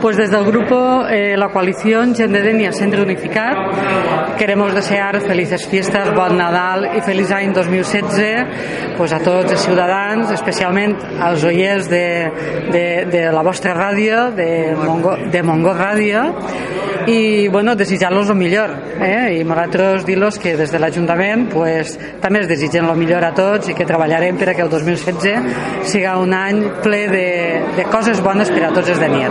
Pues desde el grupo eh, La Coalición Gent de Denia Centre Unificat queremos desear felices fiestes, bon Nadal i feliç any 2016 pues a tots els ciutadans, especialment als oients de, de, de la vostra ràdio, de Mongo, de Mongo Ràdio, i bueno, desitjar-los el millor eh? i nosaltres dir-los que des de l'Ajuntament pues, també es desitgen el millor a tots i que treballarem perquè el 2016 siga un any ple de, de coses bones per a tots els de Nier.